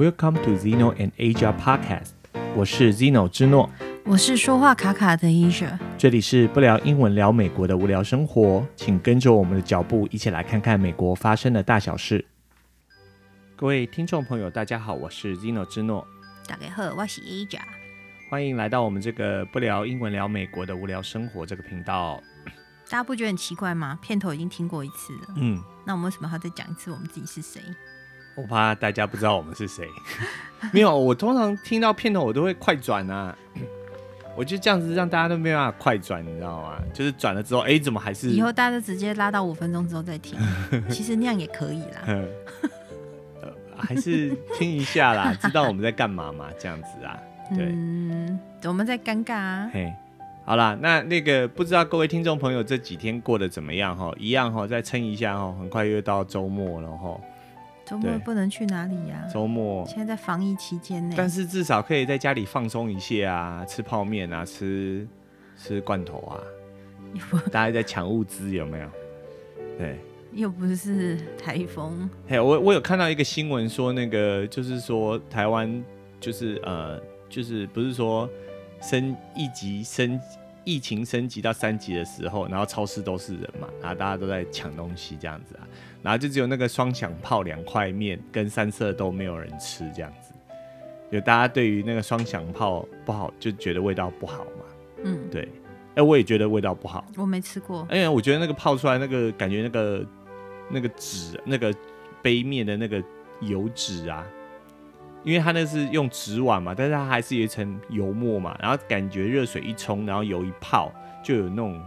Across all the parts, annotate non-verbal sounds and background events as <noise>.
Welcome to Zeno and Asia Podcast。我是 Zeno 之诺，我是说话卡卡的 Asia。这里是不聊英文聊美国的无聊生活，请跟着我们的脚步，一起来看看美国发生的大小事。各位听众朋友，大家好，我是 Zeno 之诺。大家好，我是 Asia。欢迎来到我们这个不聊英文聊美国的无聊生活这个频道。大家不觉得很奇怪吗？片头已经听过一次了，嗯，那我们为什么还要再讲一次我们自己是谁？我怕大家不知道我们是谁。<laughs> 没有，我通常听到片头我都会快转啊，我就这样子让大家都没办法快转，你知道吗？就是转了之后，哎，怎么还是？以后大家就直接拉到五分钟之后再听，其实那样也可以啦。呃，还是听一下啦，知道我们在干嘛嘛？这样子啊，对，嗯，我们在尴尬啊。嘿。好啦，那那个不知道各位听众朋友这几天过得怎么样哈？一样哈，再撑一下哈，很快又到周末了哈。周末不能去哪里呀？周末现在在防疫期间内，但是至少可以在家里放松一下啊，吃泡面啊，吃吃罐头啊，<laughs> 大家在抢物资有没有？对，又不是台风。嘿，我我有看到一个新闻说，那个就是说台湾就是呃，就是不是说升一级升。疫情升级到三级的时候，然后超市都是人嘛，然后大家都在抢东西这样子啊，然后就只有那个双响炮两块面跟三色都没有人吃这样子，就大家对于那个双响炮不好就觉得味道不好嘛，嗯，对，哎，我也觉得味道不好，我没吃过，因为我觉得那个泡出来那个感觉那个那个纸那个杯面的那个油脂啊。因为它那是用纸碗嘛，但是它还是有一层油墨嘛，然后感觉热水一冲，然后油一泡，就有那种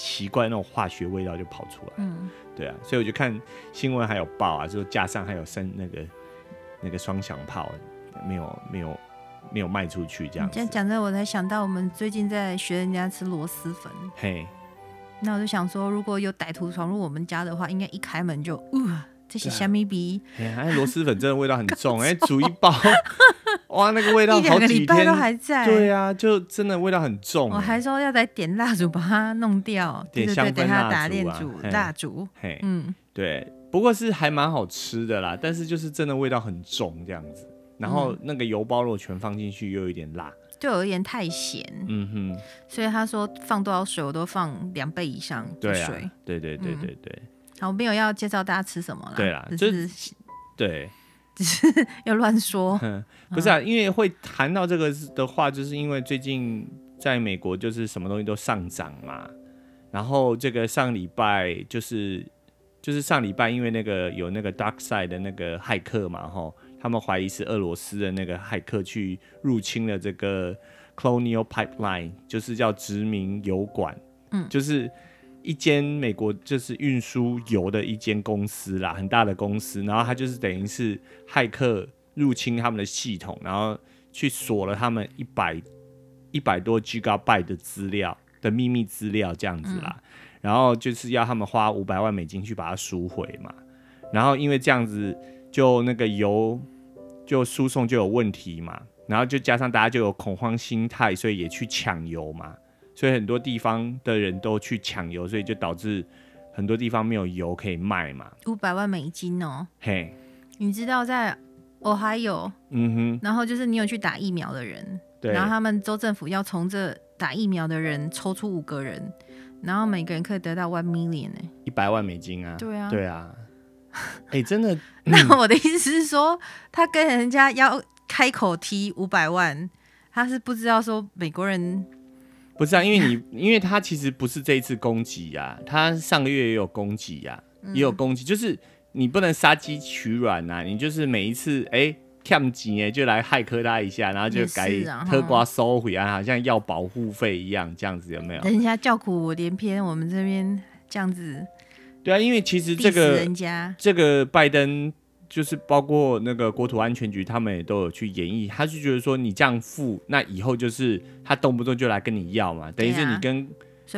奇怪那种化学味道就跑出来。嗯，对啊，所以我就看新闻还有报啊，就架上还有生那个那个双响炮，没有没有没有卖出去这样。这样讲着我才想到，我们最近在学人家吃螺蛳粉。嘿，那我就想说，如果有歹徒闯入我们家的话，应该一开门就呃。这是虾米鼻？哎，螺蛳粉真的味道很重，<laughs> 哎，煮一包，哇，那个味道好几天，一两个礼拜都还在。对啊，就真的味道很重。我还说要再点蜡烛把它弄掉，点香氛蜡烛，等它打蜡烛，蜡烛。嘿，嗯，对，不过是还蛮好吃的啦，但是就是真的味道很重这样子。然后那个油包肉全放进去，又有点辣，就有一点太咸。嗯哼，所以他说放多少水，我都放两倍以上的水。对对对对对。好，我没有要介绍大家吃什么了。对啦，就是对，只 <laughs> 是要乱说。<laughs> 不是啊，因为会谈到这个的话，就是因为最近在美国就是什么东西都上涨嘛。然后这个上礼拜就是就是上礼拜，因为那个有那个 DarkSide 的那个骇客嘛，吼，他们怀疑是俄罗斯的那个骇客去入侵了这个 Colonial Pipeline，就是叫殖民油管，嗯，就是。一间美国就是运输油的一间公司啦，很大的公司，然后他就是等于是骇客入侵他们的系统，然后去锁了他们一百一百多 Gigabyte 的资料的秘密资料这样子啦，然后就是要他们花五百万美金去把它赎回嘛，然后因为这样子就那个油就输送就有问题嘛，然后就加上大家就有恐慌心态，所以也去抢油嘛。所以很多地方的人都去抢油，所以就导致很多地方没有油可以卖嘛。五百万美金哦，嘿，你知道在 Ohio，嗯哼，然后就是你有去打疫苗的人，对，然后他们州政府要从这打疫苗的人抽出五个人，然后每个人可以得到 one million 哎，一百万美金啊，对啊，对啊，哎，真的，<laughs> 那我的意思是说，他跟人家要开口提五百万，他是不知道说美国人。不是啊，因为你，因为他其实不是这一次攻击呀，他上个月也有攻击呀，也有攻击，就是你不能杀鸡取卵呐，你就是每一次哎，欠钱哎就来骇客他一下，然后就改特瓜收回啊，好像要保护费一样，这样子有没有？人家叫苦连篇，我们这边这样子。对啊，因为其实这个人家这个拜登。就是包括那个国土安全局，他们也都有去演绎。他就觉得说，你这样付，那以后就是他动不动就来跟你要嘛，等于是你跟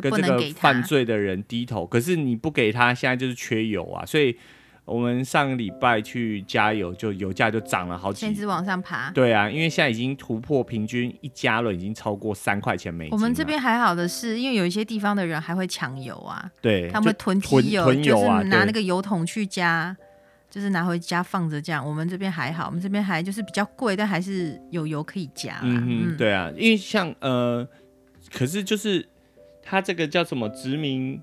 跟这个犯罪的人低头。可是你不给他，现在就是缺油啊。所以我们上个礼拜去加油，就油价就涨了好几，一直往上爬。对啊，因为现在已经突破平均一加仑已经超过三块钱美金。我们这边还好的是，因为有一些地方的人还会抢油啊，对，他们囤油，囤油啊，就是拿那个油桶去加。就是拿回家放着这样。我们这边还好，我们这边还就是比较贵，但还是有油可以加。嗯嗯，对啊，因为像呃，可是就是它这个叫什么殖民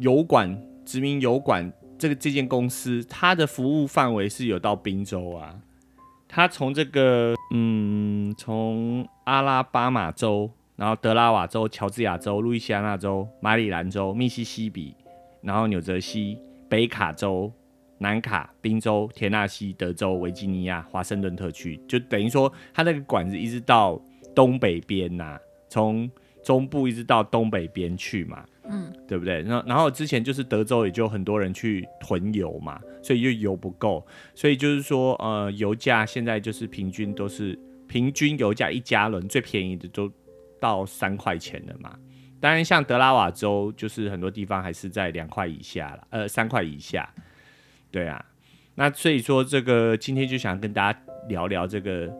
油管，殖民油管这个这间公司，它的服务范围是有到宾州啊。它从这个嗯，从阿拉巴马州，然后德拉瓦州、乔治亚州、路易斯安那州、马里兰州、密西西比，然后纽泽西、北卡州、南卡、宾州、田纳西、德州、维吉尼亚、华盛顿特区，就等于说它那个管子一直到东北边呐、啊，从中部一直到东北边去嘛。嗯，对不对？然然后之前就是德州也就很多人去囤油嘛，所以就油不够，所以就是说，呃，油价现在就是平均都是平均油价一加仑最便宜的都到三块钱了嘛。当然，像德拉瓦州就是很多地方还是在两块以下了，呃，三块以下。对啊，那所以说这个今天就想跟大家聊聊这个。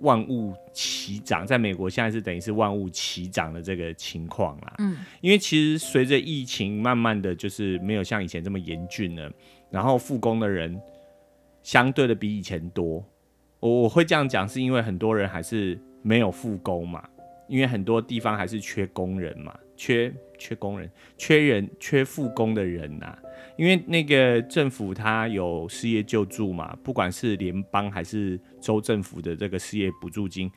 万物齐涨，在美国现在是等于是万物齐涨的这个情况啦。嗯，因为其实随着疫情慢慢的就是没有像以前这么严峻了，然后复工的人相对的比以前多。我我会这样讲，是因为很多人还是没有复工嘛，因为很多地方还是缺工人嘛，缺缺工人，缺人，缺复工的人呐、啊。因为那个政府它有失业救助嘛，不管是联邦还是州政府的这个失业补助金，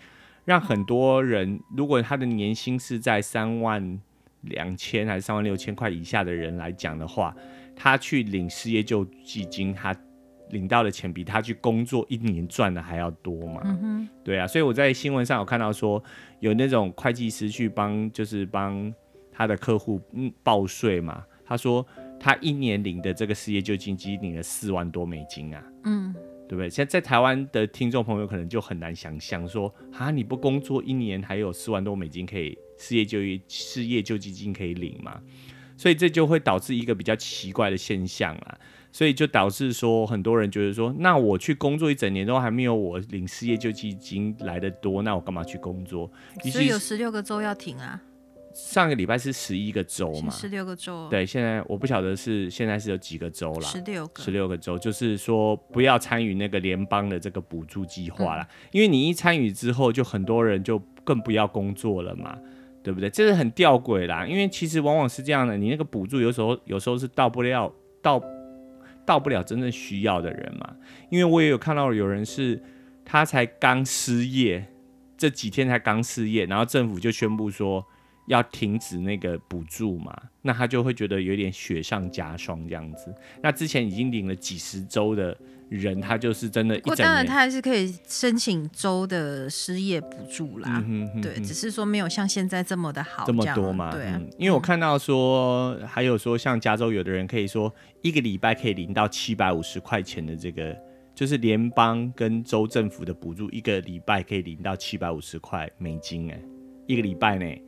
让很多人如果他的年薪是在三万两千还是三万六千块以下的人来讲的话，他去领失业救济金，他领到的钱比他去工作一年赚的还要多嘛。嗯，对啊，所以我在新闻上有看到说，有那种会计师去帮，就是帮他的客户嗯报税嘛，他说。他一年领的这个失业救济金领了四万多美金啊，嗯，对不对？现在在台湾的听众朋友可能就很难想象说，啊，你不工作一年还有四万多美金可以失业就业失业救济金可以领嘛？所以这就会导致一个比较奇怪的现象啊，所以就导致说很多人觉得说，那我去工作一整年都还没有我领失业救济金来的多，那我干嘛去工作？所以有十六个州要停啊。上个礼拜是十一个州嘛，十六个州。对，现在我不晓得是现在是有几个州啦，十六个，十六个州，就是说不要参与那个联邦的这个补助计划啦，嗯、因为你一参与之后，就很多人就更不要工作了嘛，对不对？这是很吊诡啦，因为其实往往是这样的，你那个补助有时候有时候是到不了到到不了真正需要的人嘛，因为我也有看到有人是他才刚失业，这几天才刚失业，然后政府就宣布说。要停止那个补助嘛，那他就会觉得有点雪上加霜这样子。那之前已经领了几十周的人，他就是真的一整年。当然，他还是可以申请州的失业补助啦。嗯、哼哼对，只是说没有像现在这么的好这，这么多嘛。对、啊嗯，因为我看到说，嗯、还有说像加州有的人可以说一个礼拜可以领到七百五十块钱的这个，就是联邦跟州政府的补助，一个礼拜可以领到七百五十块美金哎，一个礼拜内。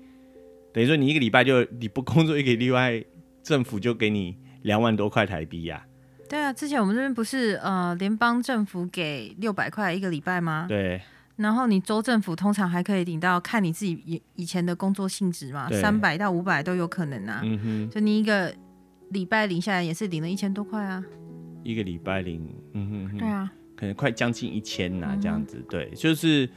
等于说你一个礼拜就你不工作一个礼拜，政府就给你两万多块台币呀、啊。对啊，之前我们这边不是呃联邦政府给六百块一个礼拜吗？对。然后你州政府通常还可以领到，看你自己以以前的工作性质嘛，三百到五百都有可能啊。嗯哼。就你一个礼拜领下来也是领了一千多块啊。一个礼拜领，嗯哼，哼。对啊。可能快将近一千呐、啊，这样子，嗯、对，就是。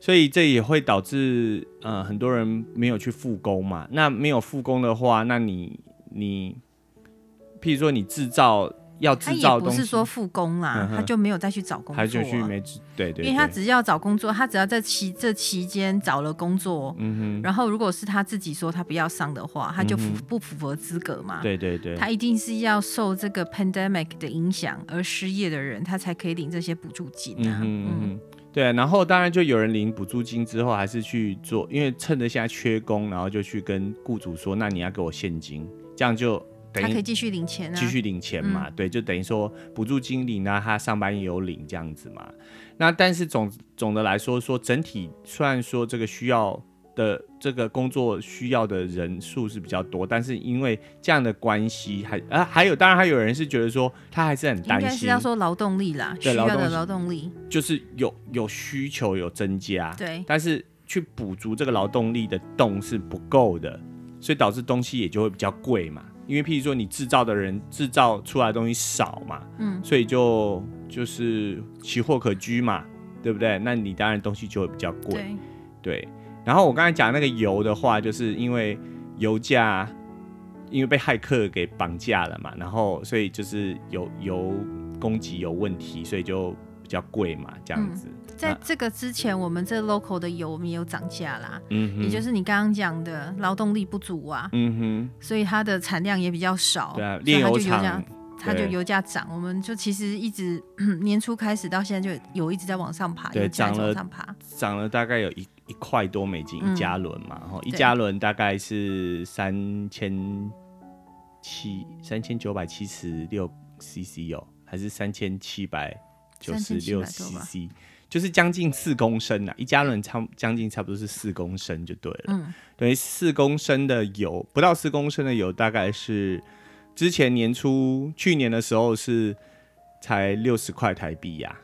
所以这也会导致呃很多人没有去复工嘛。那没有复工的话，那你你，譬如说你制造要制造东西，他也不是说复工啦，嗯、他就没有再去找工作、啊，他就去没对，对对，因为他只要找工作，他只要在期这期间找了工作，嗯哼，然后如果是他自己说他不要上的话，他就符不符合资格嘛？对对对，他一定是要受这个 pandemic 的影响而失业的人，他才可以领这些补助金啊。嗯哼。嗯哼对，然后当然就有人领补助金之后，还是去做，因为趁着现在缺工，然后就去跟雇主说：“那你要给我现金，这样就等于他可以继续领钱啊，继续领钱嘛。嗯”对，就等于说补助金领呢，他上班也有领这样子嘛。那但是总总的来说，说整体虽然说这个需要。的这个工作需要的人数是比较多，但是因为这样的关系，还啊还有，当然还有人是觉得说他还是很担心，应该是要说劳动力啦，需要的劳动力。就是有有需求有增加，对，但是去补足这个劳动力的洞是不够的，所以导致东西也就会比较贵嘛，因为譬如说你制造的人制造出来的东西少嘛，嗯，所以就就是奇货可居嘛，对不对？那你当然东西就会比较贵，对，对。然后我刚才讲那个油的话，就是因为油价因为被骇客给绑架了嘛，然后所以就是油油供给有问题，所以就比较贵嘛，这样子。嗯在这个之前，我们这 local 的油我们也有涨价啦，嗯，也就是你刚刚讲的劳动力不足啊，嗯哼，所以它的产量也比较少，对啊，炼油厂它就油价涨，我们就其实一直年初开始到现在就有一直在往上爬，对，涨了涨了大概有一一块多美金一加仑嘛，然后一加仑大概是三千七三千九百七十六 cc 哦，还是三千七百九十六 cc。就是将近四公升啊，一加仑差将近差不多是四公升就对了。嗯，对，四公升的油，不到四公升的油，大概是之前年初去年的时候是才六十块台币呀，啊，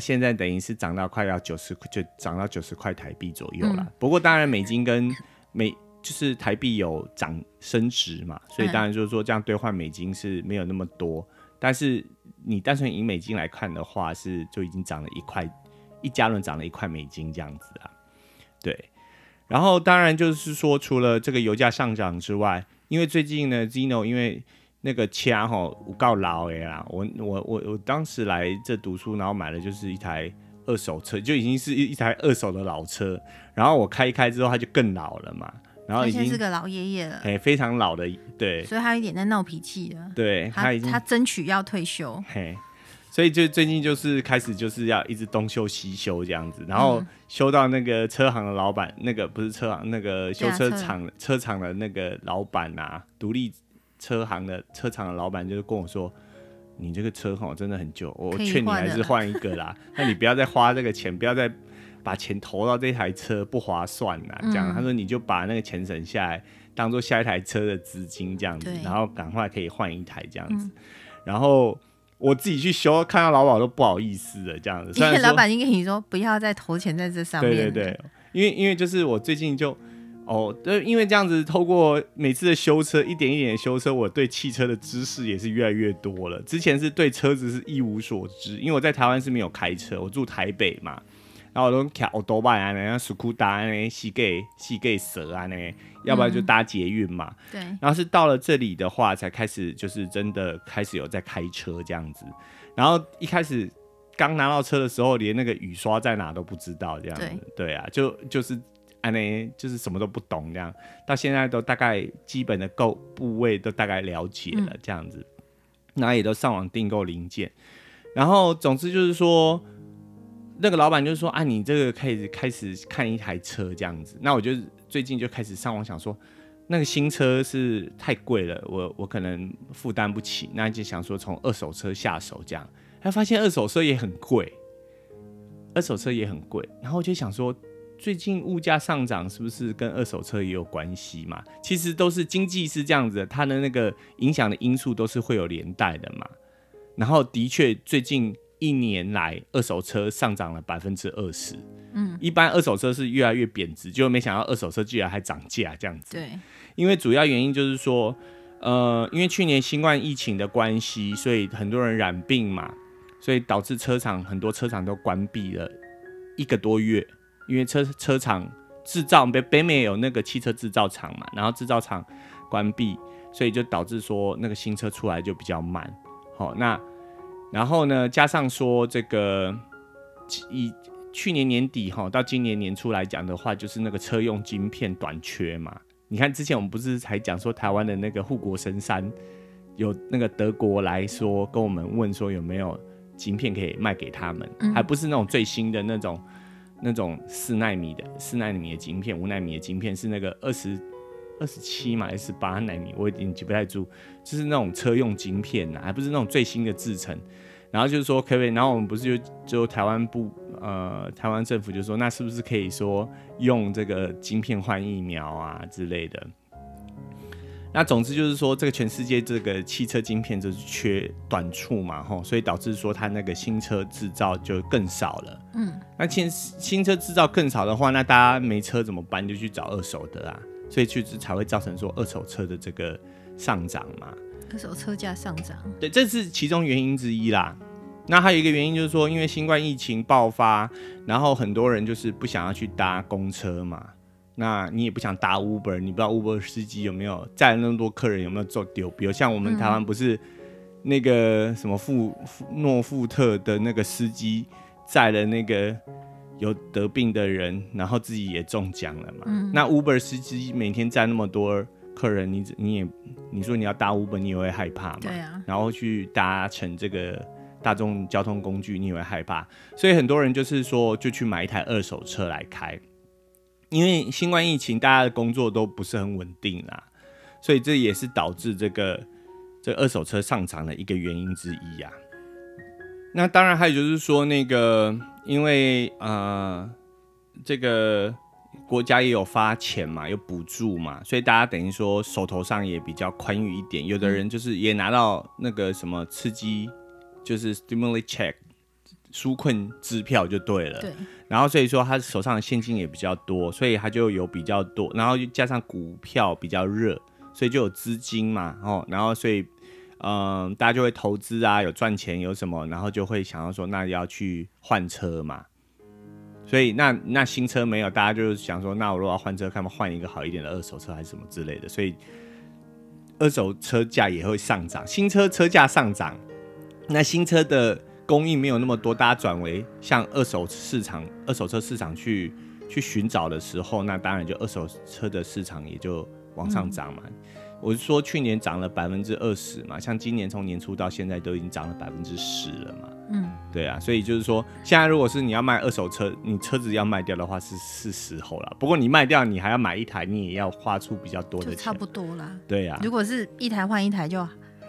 现在等于是涨到快要九十，就涨到九十块台币左右了。嗯。不过当然美金跟美就是台币有涨升值嘛，所以当然就是说这样兑换美金是没有那么多，但是你单纯以美金来看的话，是就已经涨了一块。一加仑涨了一块美金这样子啊，对，然后当然就是说，除了这个油价上涨之外，因为最近呢，Zino 因为那个车吼有够老的啦，我我我我当时来这读书，然后买的就是一台二手车，就已经是一一台二手的老车，然后我开一开之后，它就更老了嘛，然后已经是个老爷爷了，哎，非常老的，对，所以他有点在闹脾气了，对，他已经他争取要退休，嘿。所以就最近就是开始就是要一直东修西修这样子，然后修到那个车行的老板，那个不是车行，那个修车厂车厂的那个老板啊，独立车行的车厂的老板就是跟我说，你这个车吼真的很旧，我劝你还是换一个啦，<laughs> 那你不要再花这个钱，不要再把钱投到这台车，不划算啦。这样他说你就把那个钱省下来，当做下一台车的资金这样子，然后赶快可以换一台这样子，然后。我自己去修，看到老板都不好意思了，这样子。因为老板已经跟你说不要再投钱在这上面。对对对，因为因为就是我最近就哦，对，因为这样子透过每次的修车，一点一点的修车，我对汽车的知识也是越来越多了。之前是对车子是一无所知，因为我在台湾是没有开车，我住台北嘛。然后我都骑欧多拜啊，像斯库达啊，膝盖膝盖蛇啊，那要不然就搭捷运嘛。对。然后是到了这里的话，才开始就是真的开始有在开车这样子。然后一开始刚拿到车的时候，连那个雨刷在哪都不知道这样子。对。对啊，就就是安呢，就是什么都不懂这样。到现在都大概基本的购部位都大概了解了这样子。嗯。然后也都上网订购零件。然后总之就是说。那个老板就说：“啊，你这个可以开始看一台车这样子。”那我就最近就开始上网想说，那个新车是太贵了，我我可能负担不起。那就想说从二手车下手这样，还发现二手车也很贵，二手车也很贵。然后我就想说，最近物价上涨是不是跟二手车也有关系嘛？其实都是经济是这样子的，它的那个影响的因素都是会有连带的嘛。然后的确最近。一年来，二手车上涨了百分之二十。嗯，一般二手车是越来越贬值，就没想到二手车居然还涨价这样子。对，因为主要原因就是说，呃，因为去年新冠疫情的关系，所以很多人染病嘛，所以导致车厂很多车厂都关闭了一个多月。因为车车厂制造北北美有那个汽车制造厂嘛，然后制造厂关闭，所以就导致说那个新车出来就比较慢。好，那。然后呢，加上说这个，以去年年底哈到今年年初来讲的话，就是那个车用晶片短缺嘛。你看之前我们不是才讲说台湾的那个护国神山，有那个德国来说跟我们问说有没有晶片可以卖给他们，嗯、还不是那种最新的那种那种四纳米的四纳米的晶片，五纳米的晶片是那个二十。二十七嘛，还是八纳米？我已经记不太住。就是那种车用晶片呐，还不是那种最新的制程。然后就是说，可不可以？然后我们不是就就台湾部呃，台湾政府就说，那是不是可以说用这个晶片换疫苗啊之类的？那总之就是说，这个全世界这个汽车晶片就是缺短处嘛，吼，所以导致说它那个新车制造就更少了。嗯，那新新车制造更少的话，那大家没车怎么办？就去找二手的啊。所以就才会造成说二手车的这个上涨嘛。二手车价上涨，对，这是其中原因之一啦。那还有一个原因就是说，因为新冠疫情爆发，然后很多人就是不想要去搭公车嘛。那你也不想搭 Uber，你不知道 Uber 司机有没有载了那么多客人有没有做丢？比如像我们台湾不是那个什么富诺富特的那个司机载了那个有得病的人，然后自己也中奖了嘛。嗯、那 Uber 司机每天载那么多客人，你你也你说你要搭 Uber，你也会害怕嘛？对啊。然后去搭乘这个大众交通工具，你也会害怕。所以很多人就是说，就去买一台二手车来开。因为新冠疫情，大家的工作都不是很稳定啦，所以这也是导致这个这二手车上涨的一个原因之一呀。那当然还有就是说，那个因为呃这个国家也有发钱嘛，有补助嘛，所以大家等于说手头上也比较宽裕一点。有的人就是也拿到那个什么刺激，就是 stimulus check。纾困支票就对了，对，然后所以说他手上的现金也比较多，所以他就有比较多，然后又加上股票比较热，所以就有资金嘛，哦，然后所以嗯、呃，大家就会投资啊，有赚钱有什么，然后就会想要说那要去换车嘛，所以那那新车没有，大家就想说那我如果要换车，看不换一个好一点的二手车还是什么之类的，所以二手车价也会上涨，新车车价上涨，那新车的。供应没有那么多，大家转为向二手市场、二手车市场去去寻找的时候，那当然就二手车的市场也就往上涨嘛。嗯、我是说去年涨了百分之二十嘛，像今年从年初到现在都已经涨了百分之十了嘛。嗯，对啊，所以就是说，现在如果是你要卖二手车，你车子要卖掉的话是是时候了。不过你卖掉，你还要买一台，你也要花出比较多的钱，差不多啦。对呀、啊，如果是一台换一台就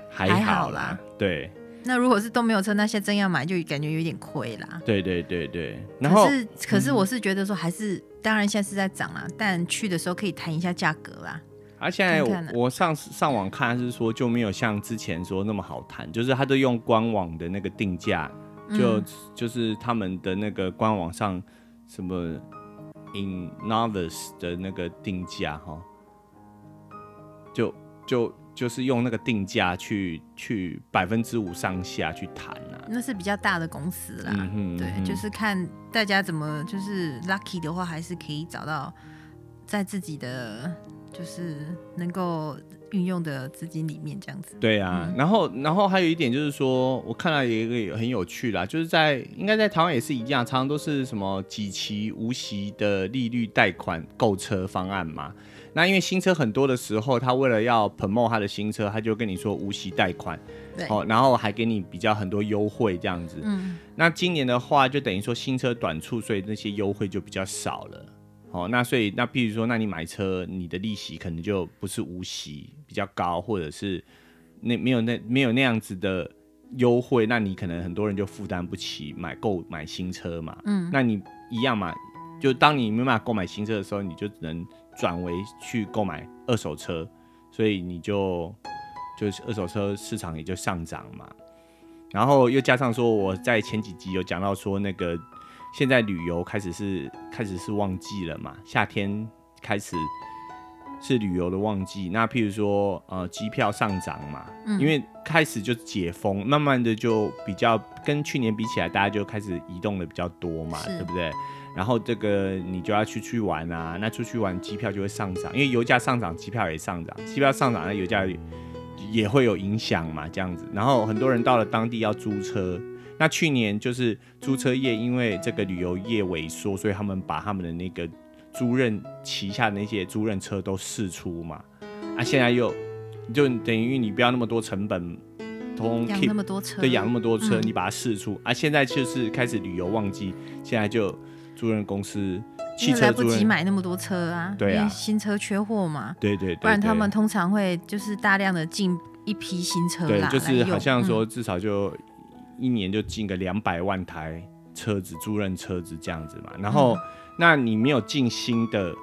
还好啦。好啦对。那如果是都没有车，那些真要买就感觉有点亏啦。对对对对。然后可是可是我是觉得说还是，嗯、当然现在是在涨啦，但去的时候可以谈一下价格啦。而、啊、现在我，我上上网看是说就没有像之前说那么好谈，就是他都用官网的那个定价，就、嗯、就是他们的那个官网上什么 in novice 的那个定价哈，就就。就是用那个定价去去百分之五上下去谈啊，那是比较大的公司啦，嗯对，就是看大家怎么就是 lucky 的话，还是可以找到在自己的就是能够运用的资金里面这样子。对啊，嗯、然后然后还有一点就是说，我看到有一个很有趣啦，就是在应该在台湾也是一样，常常都是什么几期无息的利率贷款购车方案嘛。那因为新车很多的时候，他为了要 promote 他的新车，他就跟你说无息贷款，对，哦，然后还给你比较很多优惠这样子。嗯，那今年的话，就等于说新车短促，所以那些优惠就比较少了。哦，那所以那譬如说，那你买车，你的利息可能就不是无息，比较高，或者是那没有那没有那样子的优惠，那你可能很多人就负担不起买购买新车嘛。嗯，那你一样嘛，就当你没办法购买新车的时候，你就只能。转为去购买二手车，所以你就就是二手车市场也就上涨嘛。然后又加上说，我在前几集有讲到说，那个现在旅游开始是开始是旺季了嘛，夏天开始是旅游的旺季。那譬如说，呃，机票上涨嘛，嗯，因为开始就解封，慢慢的就比较跟去年比起来，大家就开始移动的比较多嘛，对不对？然后这个你就要出去玩啊，那出去玩机票就会上涨，因为油价上涨，机票也上涨，机票上涨，那油价也会有影响嘛，这样子。然后很多人到了当地要租车，那去年就是租车业因为这个旅游业萎缩，所以他们把他们的那个租赁旗下的那些租赁车都试出嘛，啊，现在又就等于你不要那么多成本，通养那么多车，对，养那么多车，嗯、你把它试出，啊，现在就是开始旅游旺季，现在就。租赁公司汽车来不及买那么多车啊，对啊，因为新车缺货嘛，对对，对，不然他们通常会就是大量的进一批新车对，就是好像说至少就一年就进个两百万台车子，租赁车子这样子嘛。然后，那你没有进新的，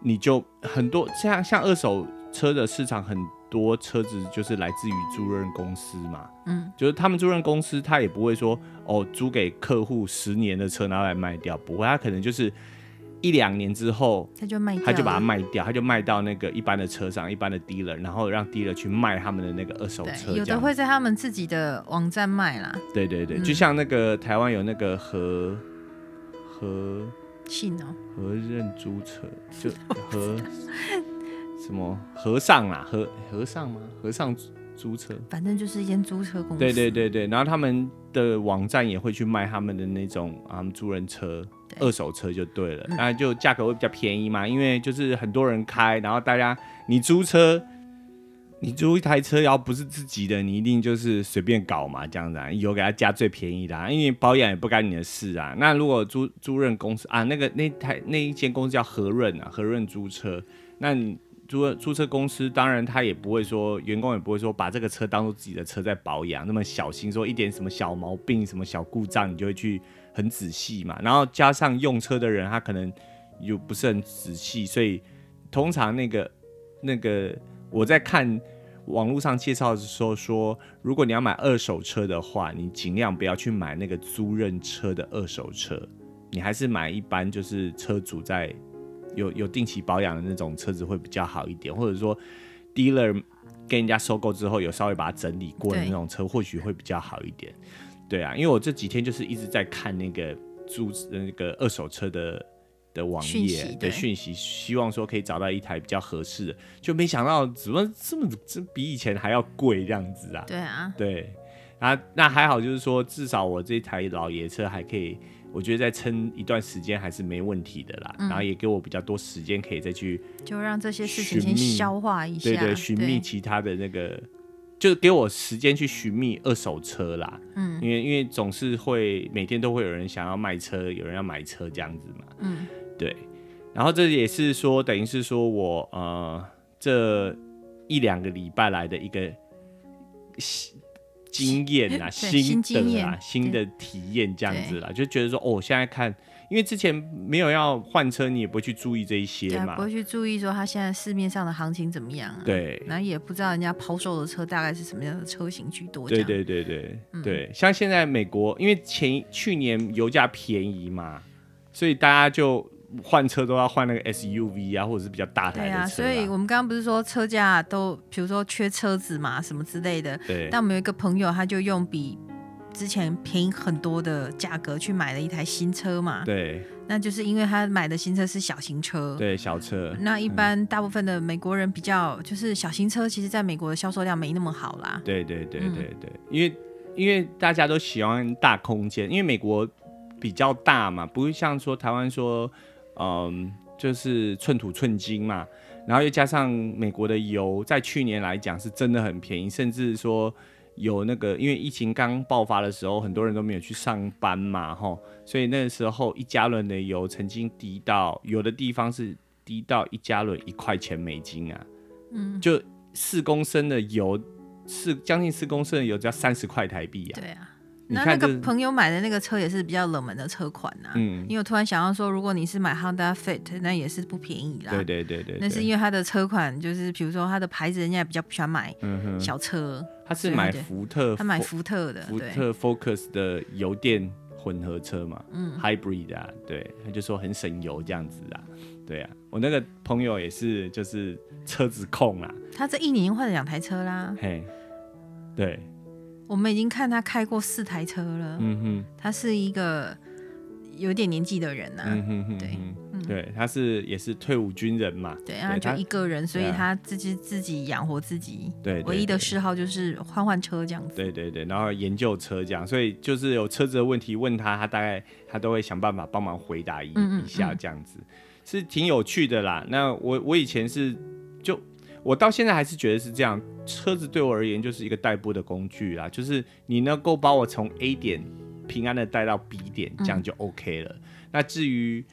你就很多像像二手车的市场很。多车子就是来自于租赁公司嘛，嗯，就是他们租赁公司，他也不会说哦，租给客户十年的车拿来卖掉，不会，他可能就是一两年之后，他就卖，他就把它卖掉，他就卖到那个一般的车上，一般的 dealer，然后让 dealer 去卖他们的那个二手车。有的会在他们自己的网站卖啦。对对对，嗯、就像那个台湾有那个和和信哦，和认租车，就和 <laughs> 什么和尚啦，和和尚吗？和尚租车，反正就是一间租车公司。对对对对，然后他们的网站也会去卖他们的那种啊租人车。二手车就对了，那就价格会比较便宜嘛，因为就是很多人开，然后大家你租车，你租一台车要不是自己的，你一定就是随便搞嘛，这样子啊，有给他加最便宜的，啊，因为保养也不干你的事啊。那如果租租赁公司啊，那个那台那一间公司叫和润啊，和润租车，那你租租车公司当然他也不会说，员工也不会说把这个车当做自己的车在保养，那么小心说一点什么小毛病、什么小故障，你就会去。很仔细嘛，然后加上用车的人，他可能又不是很仔细，所以通常那个那个我在看网络上介绍的时候说，如果你要买二手车的话，你尽量不要去买那个租赁车的二手车，你还是买一般就是车主在有有定期保养的那种车子会比较好一点，或者说 dealer 跟人家收购之后有稍微把它整理过的那种车，或许会比较好一点。对啊，因为我这几天就是一直在看那个租那个二手车的的网页的讯息，希望说可以找到一台比较合适的，就没想到怎么这么这比以前还要贵这样子啊？对啊，对啊，那还好，就是说至少我这台老爷车还可以，我觉得再撑一段时间还是没问题的啦。嗯、然后也给我比较多时间可以再去就让这些事情先消化一下，对对，寻觅其他的那个。就给我时间去寻觅二手车啦，嗯，因为因为总是会每天都会有人想要卖车，有人要买车这样子嘛，嗯，对，然后这也是说等于是说我呃这一两个礼拜来的一个经验啊，<laughs> 心得啊，新的体验这样子啦，就觉得说哦，现在看。因为之前没有要换车，你也不会去注意这一些嘛，不会去注意说它现在市面上的行情怎么样啊？对，然后也不知道人家抛售的车大概是什么样的车型居多。对对对对、嗯、对，像现在美国，因为前去年油价便宜嘛，所以大家就换车都要换那个 SUV 啊，或者是比较大台的车。对啊，所以我们刚刚不是说车价都，比如说缺车子嘛，什么之类的。对。但我们有一个朋友，他就用比。之前便宜很多的价格去买了一台新车嘛？对，那就是因为他买的新车是小型车，对，小车。那一般大部分的美国人比较就是小型车，其实在美国的销售量没那么好啦。对对对对对，嗯、因为因为大家都喜欢大空间，因为美国比较大嘛，不会像说台湾说，嗯，就是寸土寸金嘛。然后又加上美国的油，在去年来讲是真的很便宜，甚至说。有那个，因为疫情刚爆发的时候，很多人都没有去上班嘛，吼，所以那个时候一加仑的油曾经低到有的地方是低到一加仑一块钱美金啊，嗯，就四公升的油，四将近四公升的油只要三十块台币啊，对啊。那那个朋友买的那个车也是比较冷门的车款呐、啊，嗯，因为我突然想到说，如果你是买 Honda Fit，那也是不便宜啦。对对对对，那是因为它的车款就是，比如说它的牌子，人家也比较不喜欢买小车。他是买福特，他买福特的，福特 Focus 的油电混合车嘛，嗯，Hybrid 啊，对，他就说很省油这样子啊，对啊，我那个朋友也是，就是车子控啊，他这一年换了两台车啦，嘿，对。我们已经看他开过四台车了。嗯哼，他是一个有点年纪的人呐、啊。嗯哼哼，对，嗯、对，他是也是退伍军人嘛。对，他就一个人，所以他自己自己养活自己。对，唯一的嗜好就是换换车这样子。对对对，然后研究车这样，所以就是有车子的问题问他，他大概他都会想办法帮忙回答一一下这样子，嗯嗯嗯，是挺有趣的啦。那我我以前是就。我到现在还是觉得是这样，车子对我而言就是一个代步的工具啦，就是你能够把我从 A 点平安的带到 B 点，这样就 OK 了。嗯、那至于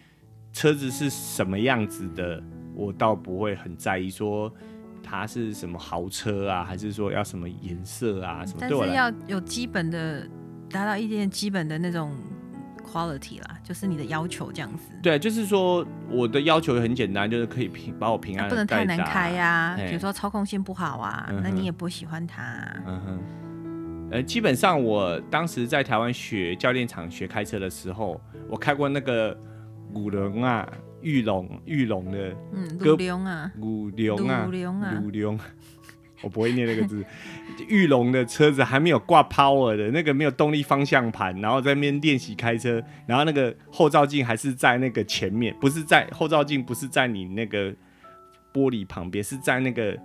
车子是什么样子的，我倒不会很在意，说它是什么豪车啊，还是说要什么颜色啊什么。但是要有基本的，达到一点基本的那种。Quality 啦，就是你的要求这样子。对，就是说我的要求很简单，就是可以平把我平安、啊。不能太难开呀、啊，比如说操控性不好啊，嗯、那你也不喜欢它、啊。嗯哼。呃，基本上我当时在台湾学教练场学开车的时候，我开过那个五轮啊，玉龙玉龙的，嗯，鲁龙啊，五龙啊，我不会念那个字。玉龙的车子还没有挂 power 的那个没有动力方向盘，然后在那边练习开车，然后那个后照镜还是在那个前面，不是在后照镜，不是在你那个玻璃旁边，是在那个。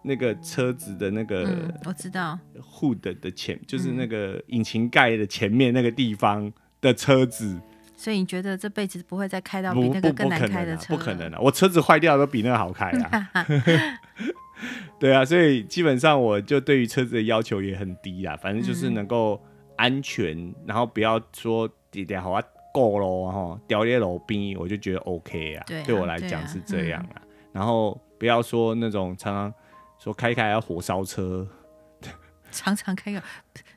那个车子的那个，我知道，hood 的前就是那个引擎盖的前面那个地方的车子，所以你觉得这辈子不会再开到比那个更难开的车？不可能啊！我车子坏掉都比那个好开啊！<laughs> <laughs> 对啊，所以基本上我就对于车子的要求也很低啊，反正就是能够安全，然后不要说点点好啊够咯哈，掉在路边我就觉得 OK 啊，对我来讲是这样啊。然后不要说那种常常。说开开要火烧车，<laughs> 常常开个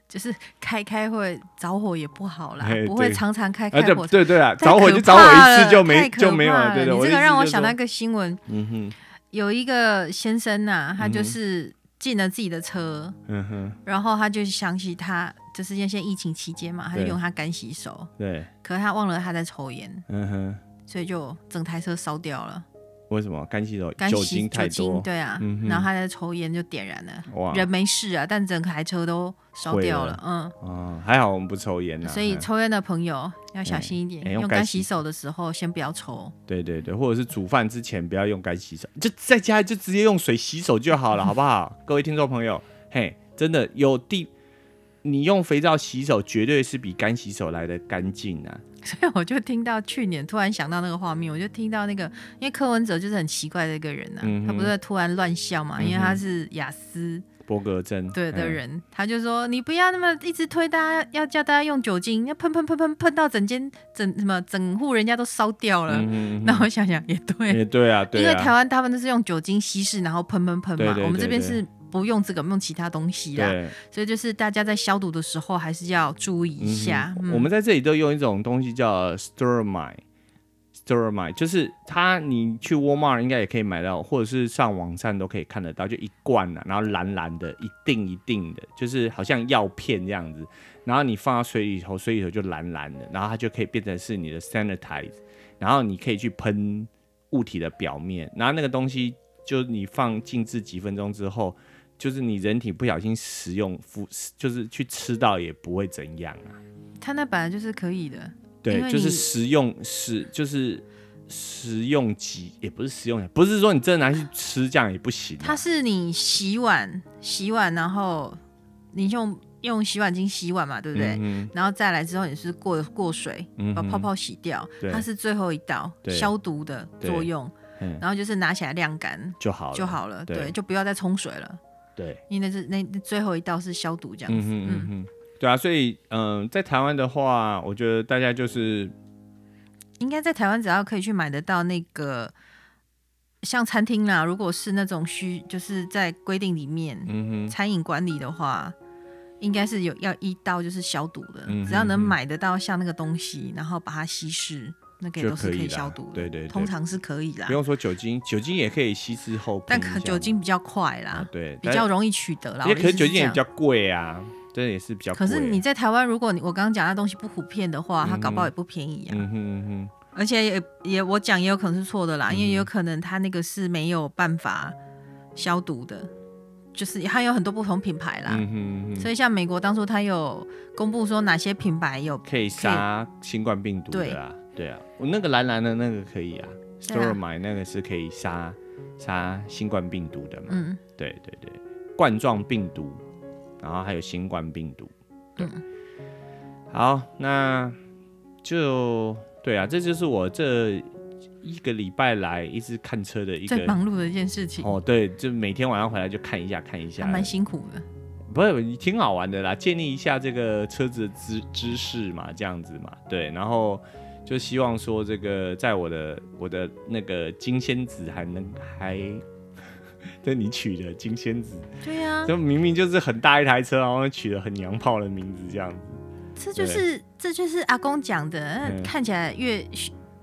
就是开开会着火也不好啦，<laughs> 不会常常开开火。对对啊，着火就着火一次就没就没有了。对对，你这个让我想到一个新闻，嗯哼，有一个先生呐，他就是进了自己的车，嗯哼，然后他就想起他就是因为现在疫情期间嘛，他就用他干洗手，对，可是他忘了他在抽烟，嗯哼，所以就整台车烧掉了。为什么？干洗手？酒精太多，对啊，嗯、然后他在抽烟就点燃了，哇。人没事啊，但整台车都烧掉了，了。嗯，哦，还好我们不抽烟啊，所以抽烟的朋友要小心一点，欸欸、用干洗手的时候先不要抽，对对对，或者是煮饭之前不要用干洗手，就在家就直接用水洗手就好了，好不好？<laughs> 各位听众朋友，嘿，真的有地，你用肥皂洗手绝对是比干洗手来的干净啊。<laughs> 所以我就听到去年突然想到那个画面，我就听到那个，因为柯文哲就是很奇怪的一个人呐、啊，嗯、他不是突然乱笑嘛，因为他是雅思伯格症对的人，嗯、他就说你不要那么一直推大家，要叫大家用酒精，要喷喷喷喷喷到整间整什么整户人家都烧掉了。嗯、那我想想也对，也对啊，<laughs> 对啊，因为台湾他们都是用酒精稀释，然后喷喷喷嘛，对对对对，我们这边是。不用这个，用其他东西啦。所以就是大家在消毒的时候还是要注意一下。嗯嗯、我们在这里都用一种东西叫 Sterilite，Sterilite 就是它，你去 Walmart 应该也可以买到，或者是上网站都可以看得到，就一罐啊，然后蓝蓝的，一定一定的，就是好像药片这样子，然后你放到水里头，水里头就蓝蓝的，然后它就可以变成是你的 Sanitize，然后你可以去喷物体的表面，然后那个东西就你放静置几分钟之后。就是你人体不小心食用，服就是去吃到也不会怎样啊。它那本来就是可以的，对，就是食用食，就是食用级，也不是食用，不是说你真的拿去吃这样也不行啊。它是你洗碗，洗碗，然后你用用洗碗巾洗碗嘛，对不对？嗯。然后再来之后，你是过过水把泡泡洗掉。它是最后一道消毒的作用，然后就是拿起来晾干就好了，就好了，对，就不要再冲水了。对，因为那是那最后一道是消毒这样子，嗯哼嗯哼，对啊，所以嗯、呃，在台湾的话，我觉得大家就是应该在台湾只要可以去买得到那个像餐厅啦，如果是那种需就是在规定里面，嗯哼，餐饮管理的话，应该是有要一刀就是消毒的，嗯哼嗯哼，只要能买得到像那个东西，然后把它稀释。那个都是可以消毒的，对对，通常是可以啦。不用说酒精，酒精也可以稀释后，但可酒精比较快啦，对，比较容易取得啦。也可是酒精也比较贵啊，这也是比较。可是你在台湾，如果你我刚刚讲那东西不普遍的话，它搞不好也不便宜啊。嗯哼嗯哼。而且也也我讲也有可能是错的啦，因为也有可能它那个是没有办法消毒的，就是它有很多不同品牌啦。嗯哼。所以像美国当初它有公布说哪些品牌有可以杀新冠病毒的啊。对啊，我那个蓝蓝的那个可以啊，Sterilite 那个是可以杀杀新冠病毒的嘛。嗯，对对对，冠状病毒，然后还有新冠病毒。对，嗯、好，那就对啊，这就是我这一个礼拜来一直看车的一个最忙碌的一件事情。哦，对，就每天晚上回来就看一下看一下，蛮辛苦的。不是，挺好玩的啦，建立一下这个车子的知知识嘛，这样子嘛，对，然后。就希望说这个，在我的我的那个金仙子还能还，<laughs> 这你取的金仙子，对呀、啊，就明明就是很大一台车，然后取了很娘炮的名字这样子，这就是对。这就是阿公讲的，嗯、看起来越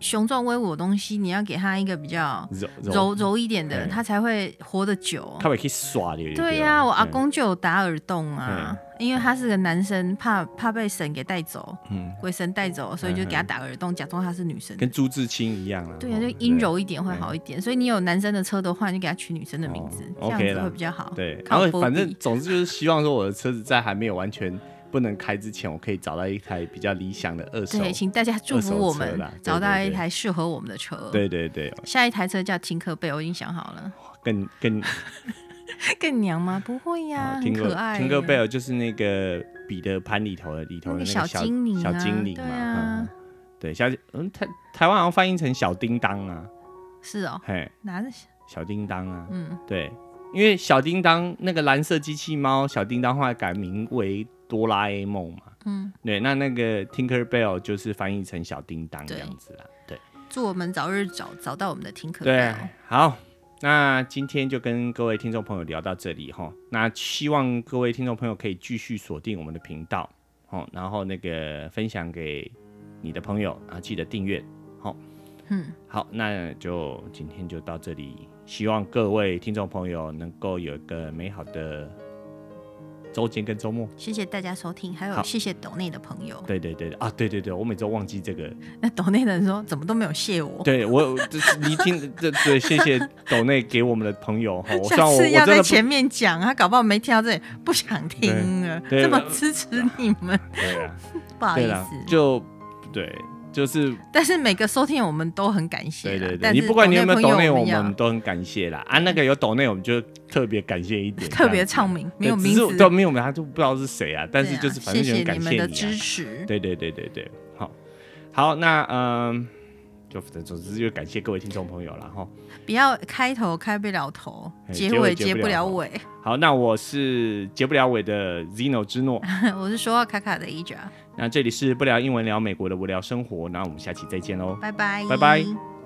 雄壮威武的东西，你要给他一个比较柔柔，柔一点的，他才会活得久，他会可以耍的。对呀、啊，我阿公就有打耳洞啊，因为他是个男生，怕怕被神给带走，嗯，鬼神带走，所以就给他打个耳洞，假装他是女生，跟朱自清一样啊。对啊，就阴柔一点会好一点。所以你有男生的车的话，你就给他取女生的名字，这样子会比较好。对，然后反正总之就是希望说我的车子在还没有完全不能开之前，我可以找到一台比较理想的二手。对，请大家祝福我们找到一台适合我们的车。对对对，下一台车叫 tinker bell，我已经想好了。更更。<laughs> 更娘吗？不会呀，很可爱。Tinker Bell 就是那个彼得潘里头的里头的那个小精灵，小精灵嘛。对，小嗯台台湾好像翻译成小叮当啊。是哦。嘿，拿着小叮当啊？嗯，对，因为小叮当那个蓝色机器猫小叮当后来改名为哆啦 A 梦嘛。嗯，对，那那个 Tinker Bell 就是翻译成小叮当这样子啦。对，祝我们早日找找到我们的 Tinker Bell。对，好。那今天就跟各位听众朋友聊到这里哈，那希望各位听众朋友可以继续锁定我们的频道，哦，然后那个分享给你的朋友啊，记得订阅，好，嗯，好，那就今天就到这里，希望各位听众朋友能够有一个美好的。周间跟周末，谢谢大家收听，还有谢谢抖内的朋友。对对对啊，对对对，我每周忘记这个。<laughs> 那抖内的人说怎么都没有谢我。对我，就是你听 <laughs> 这对，谢谢抖内给我们的朋友哈。下次要在前面讲，他搞不好没听到这里，不想听了，这么支持你们。对啊，<laughs> 不好意思，就对。就是，但是每个收听我们都很感谢。对对对，你不管你有没有抖内，我们都很感谢啦。啊，那个有抖内，我们就特别感谢一点，特别唱名，没有名字，都没有名，他就不知道是谁啊。但是就是反正感谢你们的支持。对对对对对，好，好，那嗯，就总之就感谢各位听众朋友了哈。不要开头开不了头，结尾结不了尾。好，那我是结不了尾的 Zino 之诺，<laughs> 我是说话卡卡的 Aja。那这里是不聊英文聊美国的无聊生活，那我们下期再见喽，拜拜，拜拜。